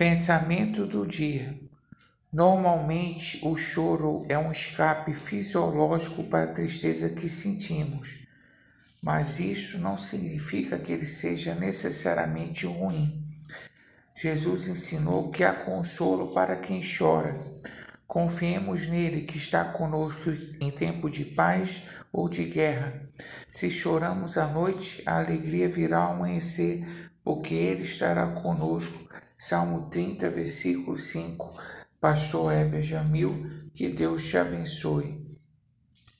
Pensamento do dia. Normalmente, o choro é um escape fisiológico para a tristeza que sentimos, mas isso não significa que ele seja necessariamente ruim. Jesus ensinou que há consolo para quem chora. Confiemos nele que está conosco em tempo de paz ou de guerra. Se choramos à noite, a alegria virá ao amanhecer, porque ele estará conosco Salmo 30, versículo 5. Pastor Heber Jamil, que Deus te abençoe.